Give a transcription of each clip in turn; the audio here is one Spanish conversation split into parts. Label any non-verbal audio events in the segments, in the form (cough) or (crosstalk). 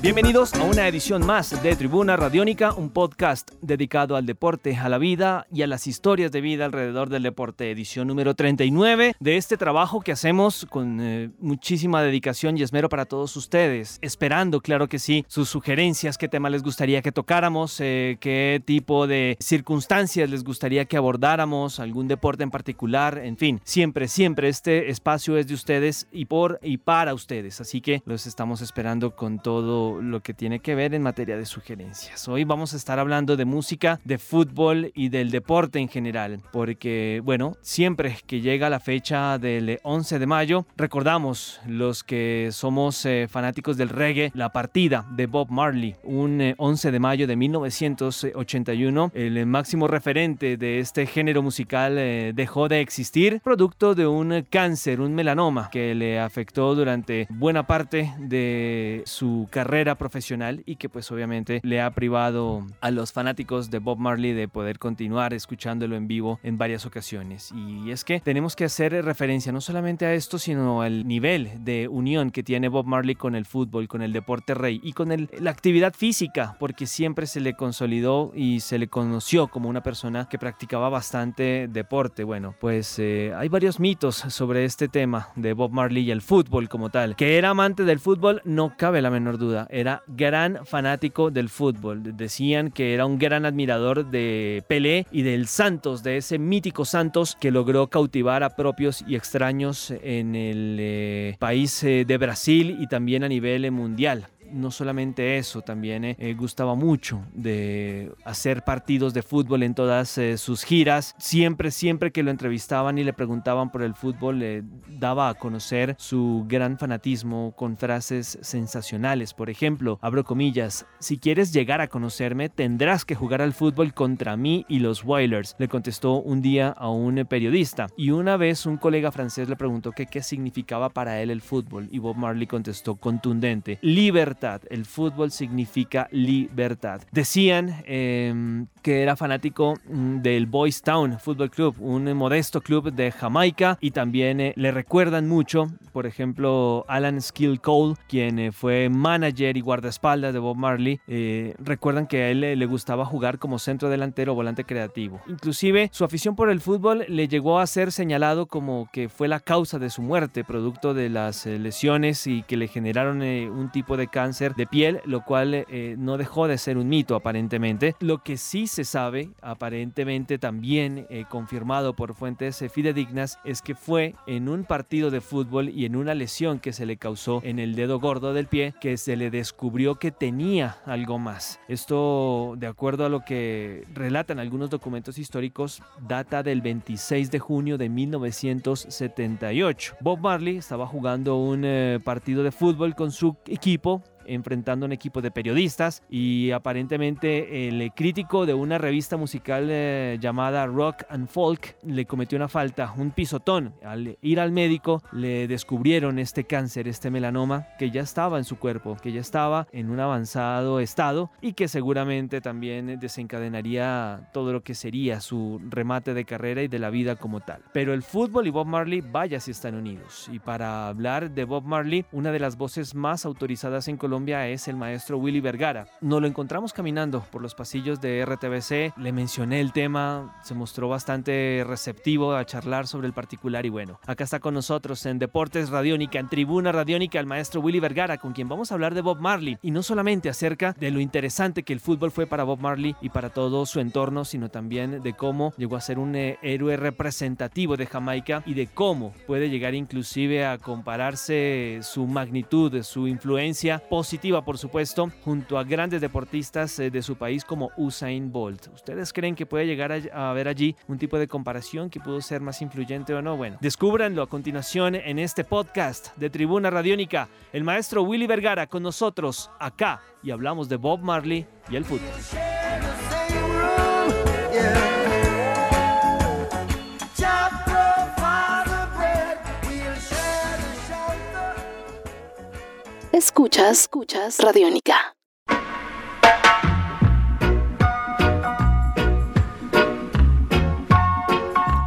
Bienvenidos a una edición más de Tribuna Radiónica, un podcast dedicado al deporte, a la vida y a las historias de vida alrededor del deporte. Edición número 39 de este trabajo que hacemos con eh, muchísima dedicación y esmero para todos ustedes. Esperando, claro que sí, sus sugerencias, qué tema les gustaría que tocáramos, eh, qué tipo de circunstancias les gustaría que abordáramos, algún deporte en particular, en fin, siempre, siempre este espacio es de ustedes y por y para ustedes. Así que los estamos esperando con todo lo que tiene que ver en materia de sugerencias. Hoy vamos a estar hablando de música, de fútbol y del deporte en general, porque bueno, siempre que llega la fecha del 11 de mayo, recordamos los que somos eh, fanáticos del reggae, la partida de Bob Marley, un 11 eh, de mayo de 1981, el máximo referente de este género musical eh, dejó de existir, producto de un cáncer, un melanoma que le afectó durante buena parte de su carrera profesional y que pues obviamente le ha privado a los fanáticos de Bob Marley de poder continuar escuchándolo en vivo en varias ocasiones. Y es que tenemos que hacer referencia no solamente a esto, sino al nivel de unión que tiene Bob Marley con el fútbol, con el deporte rey y con el, la actividad física, porque siempre se le consolidó y se le conoció como una persona que practicaba bastante deporte. Bueno, pues eh, hay varios mitos sobre este tema de Bob Marley y el fútbol como tal. Que era amante del fútbol, no cabe la menor duda era gran fanático del fútbol. Decían que era un gran admirador de Pelé y del Santos, de ese mítico Santos que logró cautivar a propios y extraños en el eh, país eh, de Brasil y también a nivel eh, mundial no solamente eso, también eh, eh, gustaba mucho de hacer partidos de fútbol en todas eh, sus giras. Siempre, siempre que lo entrevistaban y le preguntaban por el fútbol, le daba a conocer su gran fanatismo con frases sensacionales. Por ejemplo, abro comillas, si quieres llegar a conocerme, tendrás que jugar al fútbol contra mí y los Whalers, le contestó un día a un periodista. Y una vez un colega francés le preguntó que qué significaba para él el fútbol y Bob Marley contestó contundente, libertad el fútbol significa libertad. Decían em, que era fanático mm, del Boys Town Football Club, un modesto club de Jamaica y también eh, le recuerdan mucho, por ejemplo, Alan Skill Cole, quien eh, fue manager y guardaespaldas de Bob Marley, eh, recuerdan que a él le gustaba jugar como centro delantero o volante creativo. Inclusive su afición por el fútbol le llegó a ser señalado como que fue la causa de su muerte, producto de las lesiones y que le generaron un tipo de cáncer de piel, lo cual eh, no dejó de ser un mito aparentemente. Lo que sí se sabe, aparentemente también eh, confirmado por fuentes eh, fidedignas, es que fue en un partido de fútbol y en una lesión que se le causó en el dedo gordo del pie que se le descubrió que tenía algo más. Esto, de acuerdo a lo que relatan algunos documentos históricos, data del 26 de junio de 1978. Bob Marley estaba jugando un partido de fútbol con su equipo enfrentando un equipo de periodistas y aparentemente el crítico de una revista musical eh, llamada Rock and Folk le cometió una falta, un pisotón. Al ir al médico le descubrieron este cáncer, este melanoma que ya estaba en su cuerpo, que ya estaba en un avanzado estado y que seguramente también desencadenaría todo lo que sería su remate de carrera y de la vida como tal. Pero el fútbol y Bob Marley vaya si están unidos. Y para hablar de Bob Marley, una de las voces más autorizadas en Colombia es el maestro Willy Vergara. Nos lo encontramos caminando por los pasillos de RTBC, le mencioné el tema, se mostró bastante receptivo a charlar sobre el particular y bueno, acá está con nosotros en Deportes Radiónica, en Tribuna Radiónica, el maestro Willy Vergara, con quien vamos a hablar de Bob Marley y no solamente acerca de lo interesante que el fútbol fue para Bob Marley y para todo su entorno, sino también de cómo llegó a ser un eh, héroe representativo de Jamaica y de cómo puede llegar inclusive a compararse su magnitud, su influencia positiva, por supuesto, junto a grandes deportistas eh, de su país como Usain Bolt. ¿Ustedes creen que puede llegar a haber allí un tipo de comparación que pudo ser más influyente o no? Bueno, descúbranlo a continuación en este podcast de Tribuna Radiónica. El maestro Willy Vergara con nosotros acá y hablamos de Bob Marley y el fútbol. Escuchas, escuchas Radiónica.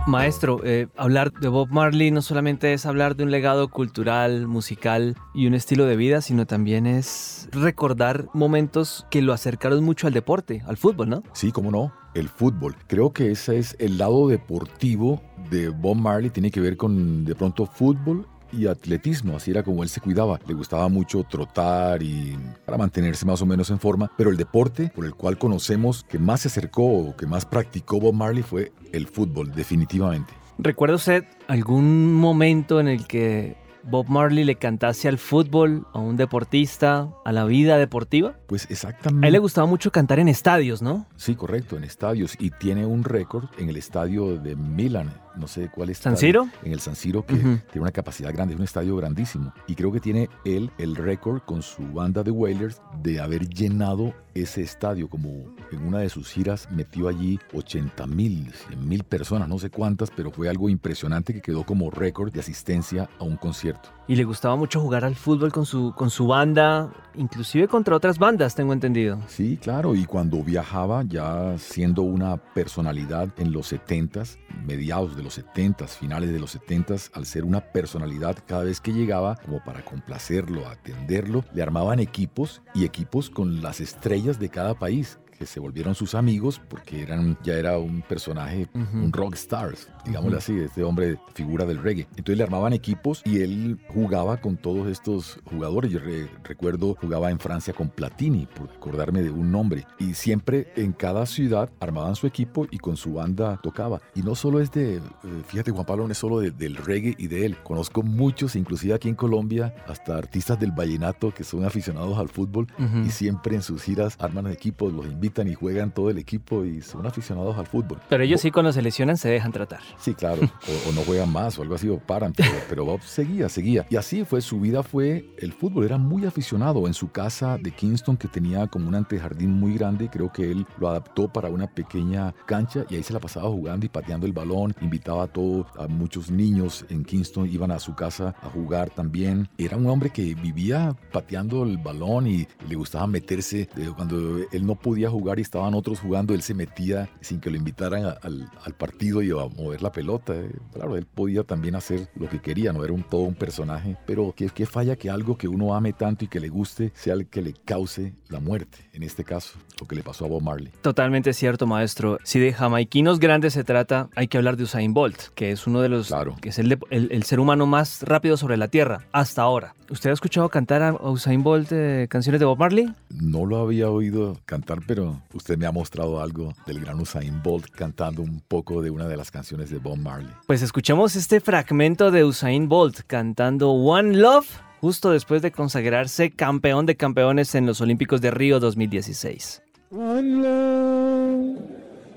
Maestro, eh, hablar de Bob Marley no solamente es hablar de un legado cultural, musical y un estilo de vida, sino también es recordar momentos que lo acercaron mucho al deporte, al fútbol, ¿no? Sí, cómo no, el fútbol. Creo que ese es el lado deportivo de Bob Marley, tiene que ver con de pronto fútbol y atletismo, así era como él se cuidaba. Le gustaba mucho trotar y para mantenerse más o menos en forma, pero el deporte por el cual conocemos que más se acercó o que más practicó Bob Marley fue el fútbol, definitivamente. ¿Recuerda usted algún momento en el que Bob Marley le cantase al fútbol, a un deportista, a la vida deportiva? Pues exactamente. A él le gustaba mucho cantar en estadios, ¿no? Sí, correcto, en estadios. Y tiene un récord en el estadio de Milan, no sé cuál es. ¿San Siro? En el San Siro, que tiene una capacidad grande, es un estadio grandísimo. Y creo que tiene él el récord con su banda de Wailers de haber llenado ese estadio, como en una de sus giras metió allí 80 mil, 100 mil personas, no sé cuántas, pero fue algo impresionante que quedó como récord de asistencia a un concierto. Y le gustaba mucho jugar al fútbol con su, con su banda, inclusive contra otras bandas, tengo entendido. Sí, claro, y cuando viajaba ya siendo una personalidad en los 70s, mediados de los 70s, finales de los 70s, al ser una personalidad, cada vez que llegaba, como para complacerlo, atenderlo, le armaban equipos y equipos con las estrellas de cada país que se volvieron sus amigos porque eran, ya era un personaje, un rockstar, digámoslo así, este hombre figura del reggae. Entonces le armaban equipos y él jugaba con todos estos jugadores. Yo recuerdo jugaba en Francia con Platini, por acordarme de un nombre. Y siempre en cada ciudad armaban su equipo y con su banda tocaba. Y no solo es de, eh, fíjate Juan Pablo, no es solo del reggae y de él. Conozco muchos, inclusive aquí en Colombia, hasta artistas del vallenato que son aficionados al fútbol y siempre en sus giras arman equipos, los invitan y juegan todo el equipo y son aficionados al fútbol. Pero ellos sí cuando se lesionan se dejan tratar. Sí, claro, (laughs) o, no juegan más o algo así o paran, (laughs) pero, Bob seguía, seguía. Y así fue, su vida fue el fútbol, era muy aficionado en su casa de Kingston que tenía como un antejardín muy grande, creo que él lo adaptó para una pequeña cancha y ahí se la pasaba jugando y pateando el balón, invitaba a todos, a muchos niños en Kingston iban a su casa a jugar también. Era un hombre que vivía pateando el balón y le gustaba meterse eh, cuando él no podía jugar y estaban otros jugando, él se metía sin que lo invitaran al, partido y a mover la pelota. Eh. Claro, él podía también hacer lo que quería, no era un, todo un personaje, pero ¿qué, qué falla que algo que uno ame tanto y que le guste sea el que le cause la muerte, en este caso, lo que le pasó a Bob Marley. Totalmente cierto, maestro. Si de jamaiquinos grandes se trata, hay que hablar de Usain Bolt, que es uno de los, claro. que es el, el, ser humano más rápido sobre la Tierra, hasta ahora. ¿Usted ha escuchado cantar a Usain Bolt eh, canciones de Bob Marley? No lo había oído cantar, pero usted me ha mostrado algo del gran Usain Bolt cantando un poco de una de las canciones de Bob Marley. Pues escuchemos este fragmento de Usain Bolt cantando One Love justo después de consagrarse campeón de campeones en los Olímpicos de Río 2016. One love,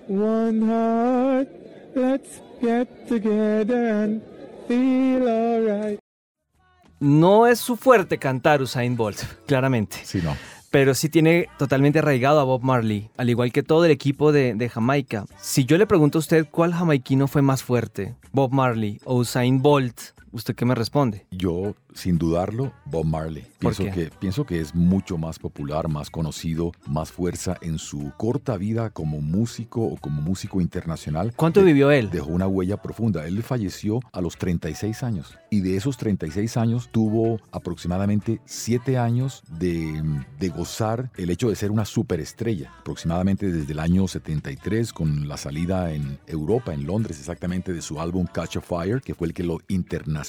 one heart, let's get together and feel alright. No es su fuerte cantar Usain Bolt, (laughs) claramente. Sí, no pero sí tiene totalmente arraigado a Bob Marley, al igual que todo el equipo de, de, Jamaica. Si yo le pregunto a usted cuál jamaiquino fue más fuerte, Bob Marley o Usain Bolt, ¿usted qué me responde? Yo sin dudarlo, Bob Marley. Pienso que, pienso que es mucho más popular, más conocido, más fuerza en su corta vida como músico o como músico internacional. ¿Cuánto vivió él? Dejó una huella profunda. Él falleció a los 36 años y de esos 36 años tuvo aproximadamente 7 años de, de gozar el hecho de ser una superestrella. Aproximadamente desde el año 73 con la salida en Europa, en Londres exactamente, de su álbum Catch a Fire, que fue el que lo internacionalizó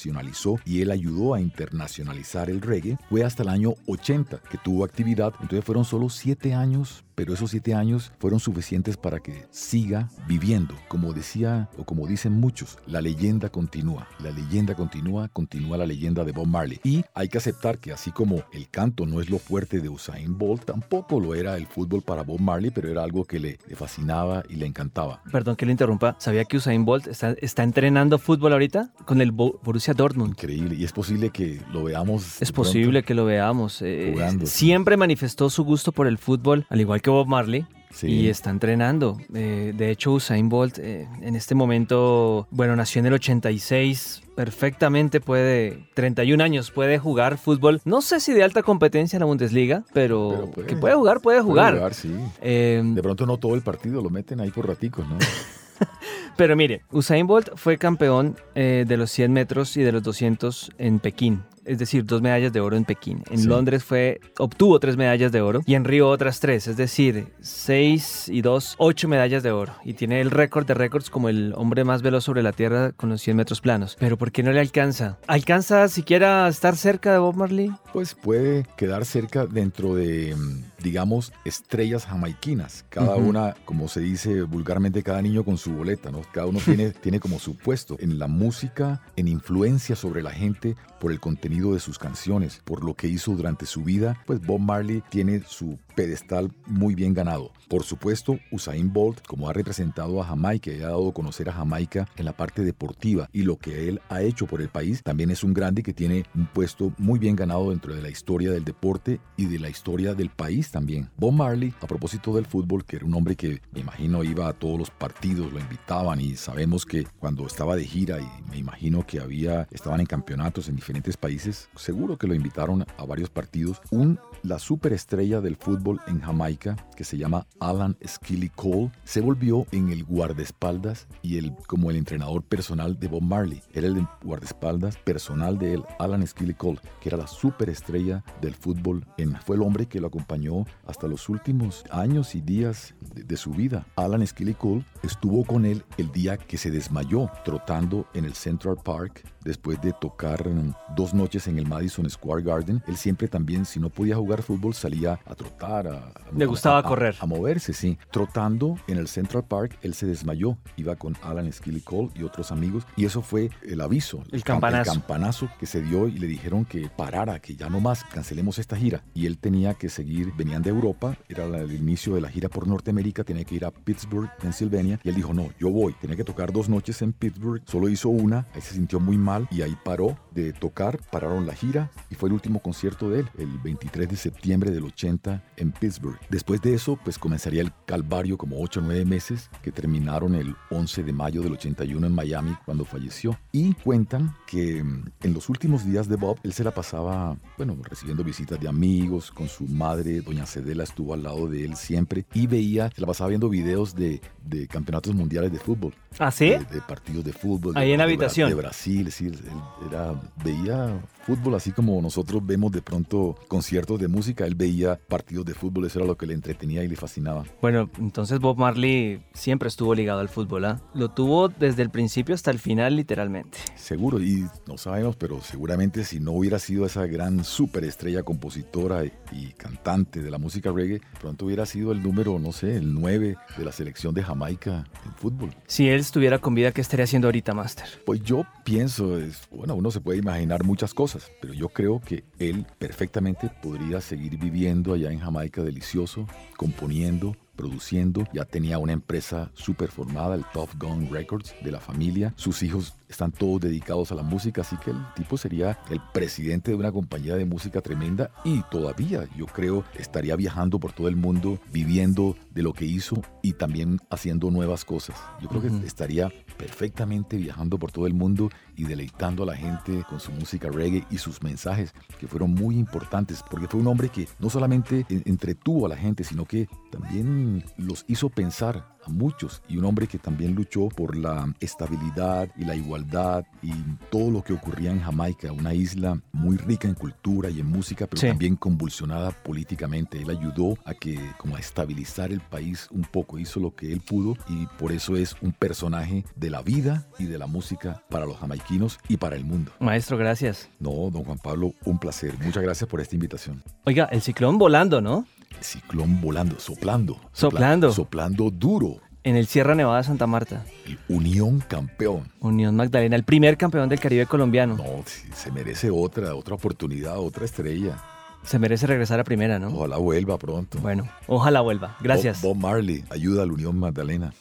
y él ayudó a internacionalizar el reggae fue hasta el año 80 que tuvo actividad. Entonces fueron solo siete años pero esos siete años fueron suficientes para que siga viviendo. Como decía o como dicen muchos, la leyenda continúa. La leyenda continúa, continúa la leyenda de Bob Marley. Y hay que aceptar que así como el canto no es lo fuerte de Usain Bolt, tampoco lo era el fútbol para Bob Marley, pero era algo que le, fascinaba y le encantaba. Perdón que le interrumpa, ¿sabía que Usain Bolt está, entrenando fútbol ahorita con el Borussia Dortmund? Increíble, y es posible que lo veamos. Es posible que lo veamos. Eh, siempre manifestó su gusto por el fútbol, al igual que Bob Marley. Y está entrenando. Eh, de hecho, Usain Bolt eh, en este momento, bueno, nació en el 86, perfectamente puede, 31 años, puede jugar fútbol. No sé si de alta competencia en la Bundesliga, pero, que puede jugar, puede jugar. Puede jugar sí. Eh, de pronto no todo el partido lo meten ahí por raticos, ¿no? (laughs) Pero mire, Usain Bolt fue campeón eh, de los 100 metros y de los 200 en Pekín es decir, dos medallas de oro en Pekín. En Londres fue, obtuvo tres medallas de oro y en Río otras tres, es decir, seis y dos, ocho medallas de oro. Y tiene el récord de récords como el hombre más veloz sobre la Tierra con los 100 metros planos. Pero ¿por qué no le alcanza? ¿Alcanza siquiera a estar cerca de Bob Marley? Pues puede quedar cerca dentro de digamos, estrellas jamaiquinas. Cada una, como se dice vulgarmente, cada niño con su boleta, ¿no? Cada uno tiene, (laughs) tiene como su puesto en la música, en influencia sobre la gente por el contenido de sus canciones, por lo que hizo durante su vida, pues Bob Marley tiene su pedestal muy bien ganado. Por supuesto, Usain Bolt, como ha representado a Jamaica y ha dado a conocer a Jamaica en la parte deportiva y lo que él ha hecho por el país, también es un grande que tiene un puesto muy bien ganado dentro de la historia del deporte y de la historia del país también. Bob Marley, a propósito del fútbol, que era un hombre que me imagino iba a todos los partidos, lo invitaban y sabemos que cuando estaba de gira y me imagino que había estaban en campeonatos en diferentes países, seguro que lo invitaron a varios partidos. Un la superestrella del fútbol en Jamaica, que se llama Alan Skilly Cole, se volvió en el guardaespaldas y el, como el entrenador personal de Bob Marley. Era el guardaespaldas personal de él, Alan Skilly Cole, que era la superestrella del fútbol. En, fue el hombre que lo acompañó hasta los últimos años y días de, de su vida. Alan Skilly Cole estuvo con él el día que se desmayó trotando en el Central Park después de tocar mm, dos noches en el Madison Square Garden. Él siempre también, si no podía jugar fútbol, salía a trotar, a, le gustaba correr, a, moverse, sí. Trotando en el Central Park, él se desmayó, iba con Alan Skilly Cole y otros amigos, y eso fue el aviso, el, campanazo. el campanazo que se dio y le dijeron que parara, que ya no más, cancelemos esta gira. Y él tenía que seguir, venían de Europa, era el inicio de la gira por Norteamérica, tenía que ir a Pittsburgh, Pennsylvania, y él dijo, no, yo voy, tenía que tocar dos noches en Pittsburgh, solo hizo una, ahí se sintió muy mal y ahí paró de tocar, pararon la gira y fue el último concierto de él, el 23 de septiembre del 80 en Pittsburgh. Después de eso, pues comenzaría el calvario como 8 o 9 meses que terminaron el 11 de mayo del 81 en Miami cuando falleció. Y cuentan que mm, en los últimos días de Bob, él se la pasaba, bueno, recibiendo visitas de amigos, con su madre, doña Cedela estuvo al lado de él siempre y veía, se la pasaba viendo videos de, de campeonatos mundiales de fútbol. ¿Ah, sí? De, partidos de fútbol. Ahí en la habitación. De Brasil, sí, él era, veía fútbol así como nosotros vemos de pronto conciertos de música, él veía partidos de fútbol, eso era lo que le entretenía y le fascinaba. Bueno, entonces Bob Marley siempre estuvo ligado al fútbol, ¿ah? Lo tuvo desde el principio hasta el final, literalmente. Seguro, y no sabemos, pero seguramente si no hubiera sido esa gran superestrella compositora y cantante de la música reggae, pronto hubiera sido el número, no sé, el 9 de la selección de Jamaica en fútbol. Si él estuviera con vida, ¿qué estaría haciendo ahorita, Master? Pues yo pienso, es, bueno, uno se puede imaginar muchas cosas, pero yo creo que él perfectamente podría seguir viviendo allá en Jamaica delicioso, componiendo, produciendo, ya tenía una empresa súper formada, el Tough Gun Records de la familia, sus hijos están todos dedicados a la música, así que el tipo sería el presidente de una compañía de música tremenda y todavía yo creo estaría viajando por todo el mundo, viviendo de lo que hizo y también haciendo nuevas cosas. Yo creo que estaría perfectamente viajando por todo el mundo y deleitando a la gente con su música reggae y sus mensajes que fueron muy importantes porque fue un hombre que no solamente entretuvo a la gente, sino que también los hizo pensar muchos y un hombre que también luchó por la estabilidad y la igualdad y todo lo que ocurría en Jamaica, una isla muy rica en cultura y en música, pero también convulsionada políticamente. Él ayudó a que como a estabilizar el país un poco, hizo lo que él pudo y por eso es un personaje de la vida y de la música para los jamaiquinos y para el mundo. Maestro, gracias. No, don Juan Pablo, un placer. Muchas gracias por esta invitación. Oiga, el ciclón volando, ¿no? Ciclón volando, soplando. Soplando. Soplando duro. En el Sierra Nevada de Santa Marta. El Unión campeón. Unión Magdalena, el primer campeón del Caribe colombiano. No, se merece otra, otra oportunidad, otra estrella. Se merece regresar a primera, ¿no? Ojalá vuelva pronto. Bueno, ojalá vuelva. Gracias. Bob, Bob Marley, ayuda a la Unión Magdalena.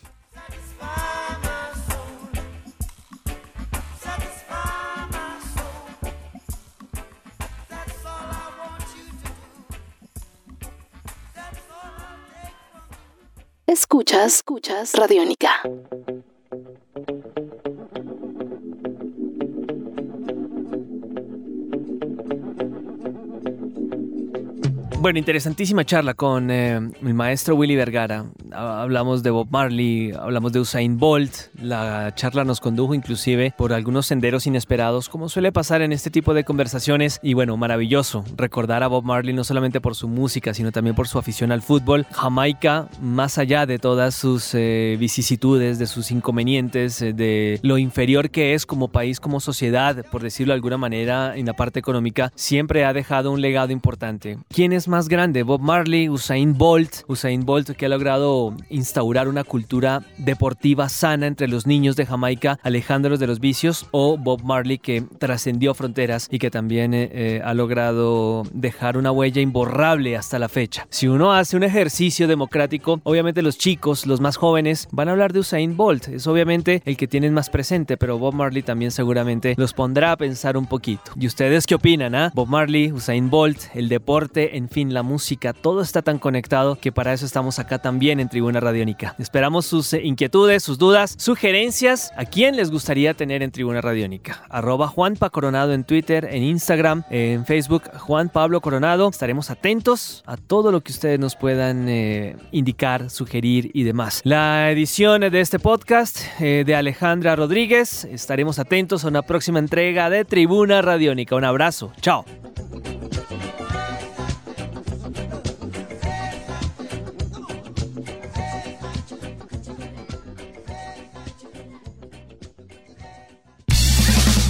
Escuchas, escuchas Radiónica. Bueno, interesantísima charla con eh, el maestro Willy Vergara. Hablamos de Bob Marley, hablamos de Usain Bolt, la charla nos condujo inclusive por algunos senderos inesperados, como suele pasar en este tipo de conversaciones. Y bueno, maravilloso recordar a Bob Marley no solamente por su música, sino también por su afición al fútbol. Jamaica, más allá de todas sus eh, vicisitudes, de sus inconvenientes, eh, de lo inferior que es como país, como sociedad, por decirlo de alguna manera, en la parte económica, siempre ha dejado un legado importante. ¿Quién es más grande? Bob Marley, Usain Bolt. Usain Bolt que ha logrado instaurar una cultura deportiva sana entre los niños de Jamaica, alejándolos de los vicios, o Bob Marley que trascendió fronteras y que también eh, eh, ha logrado dejar una huella imborrable hasta la fecha. Si uno hace un ejercicio democrático, obviamente los chicos, los más jóvenes, van a hablar de Usain Bolt. Es obviamente el que tienen más presente, pero Bob Marley también seguramente los pondrá a pensar un poquito. ¿Y ustedes qué opinan? Ah? Bob Marley, Usain Bolt, el deporte, en fin, la música, todo está tan conectado que para eso estamos acá también Tribuna Radiónica. Esperamos sus eh, inquietudes, sus dudas, sugerencias. ¿A quién les gustaría tener en Tribuna Radiónica? Arroba Juanpa Coronado en Twitter, en Instagram, en Facebook, Juan Pablo Coronado. Estaremos atentos a todo lo que ustedes nos puedan eh, indicar, sugerir y demás. La edición de este podcast eh, de Alejandra Rodríguez. Estaremos atentos a una próxima entrega de Tribuna Radiónica. Un abrazo. Chao.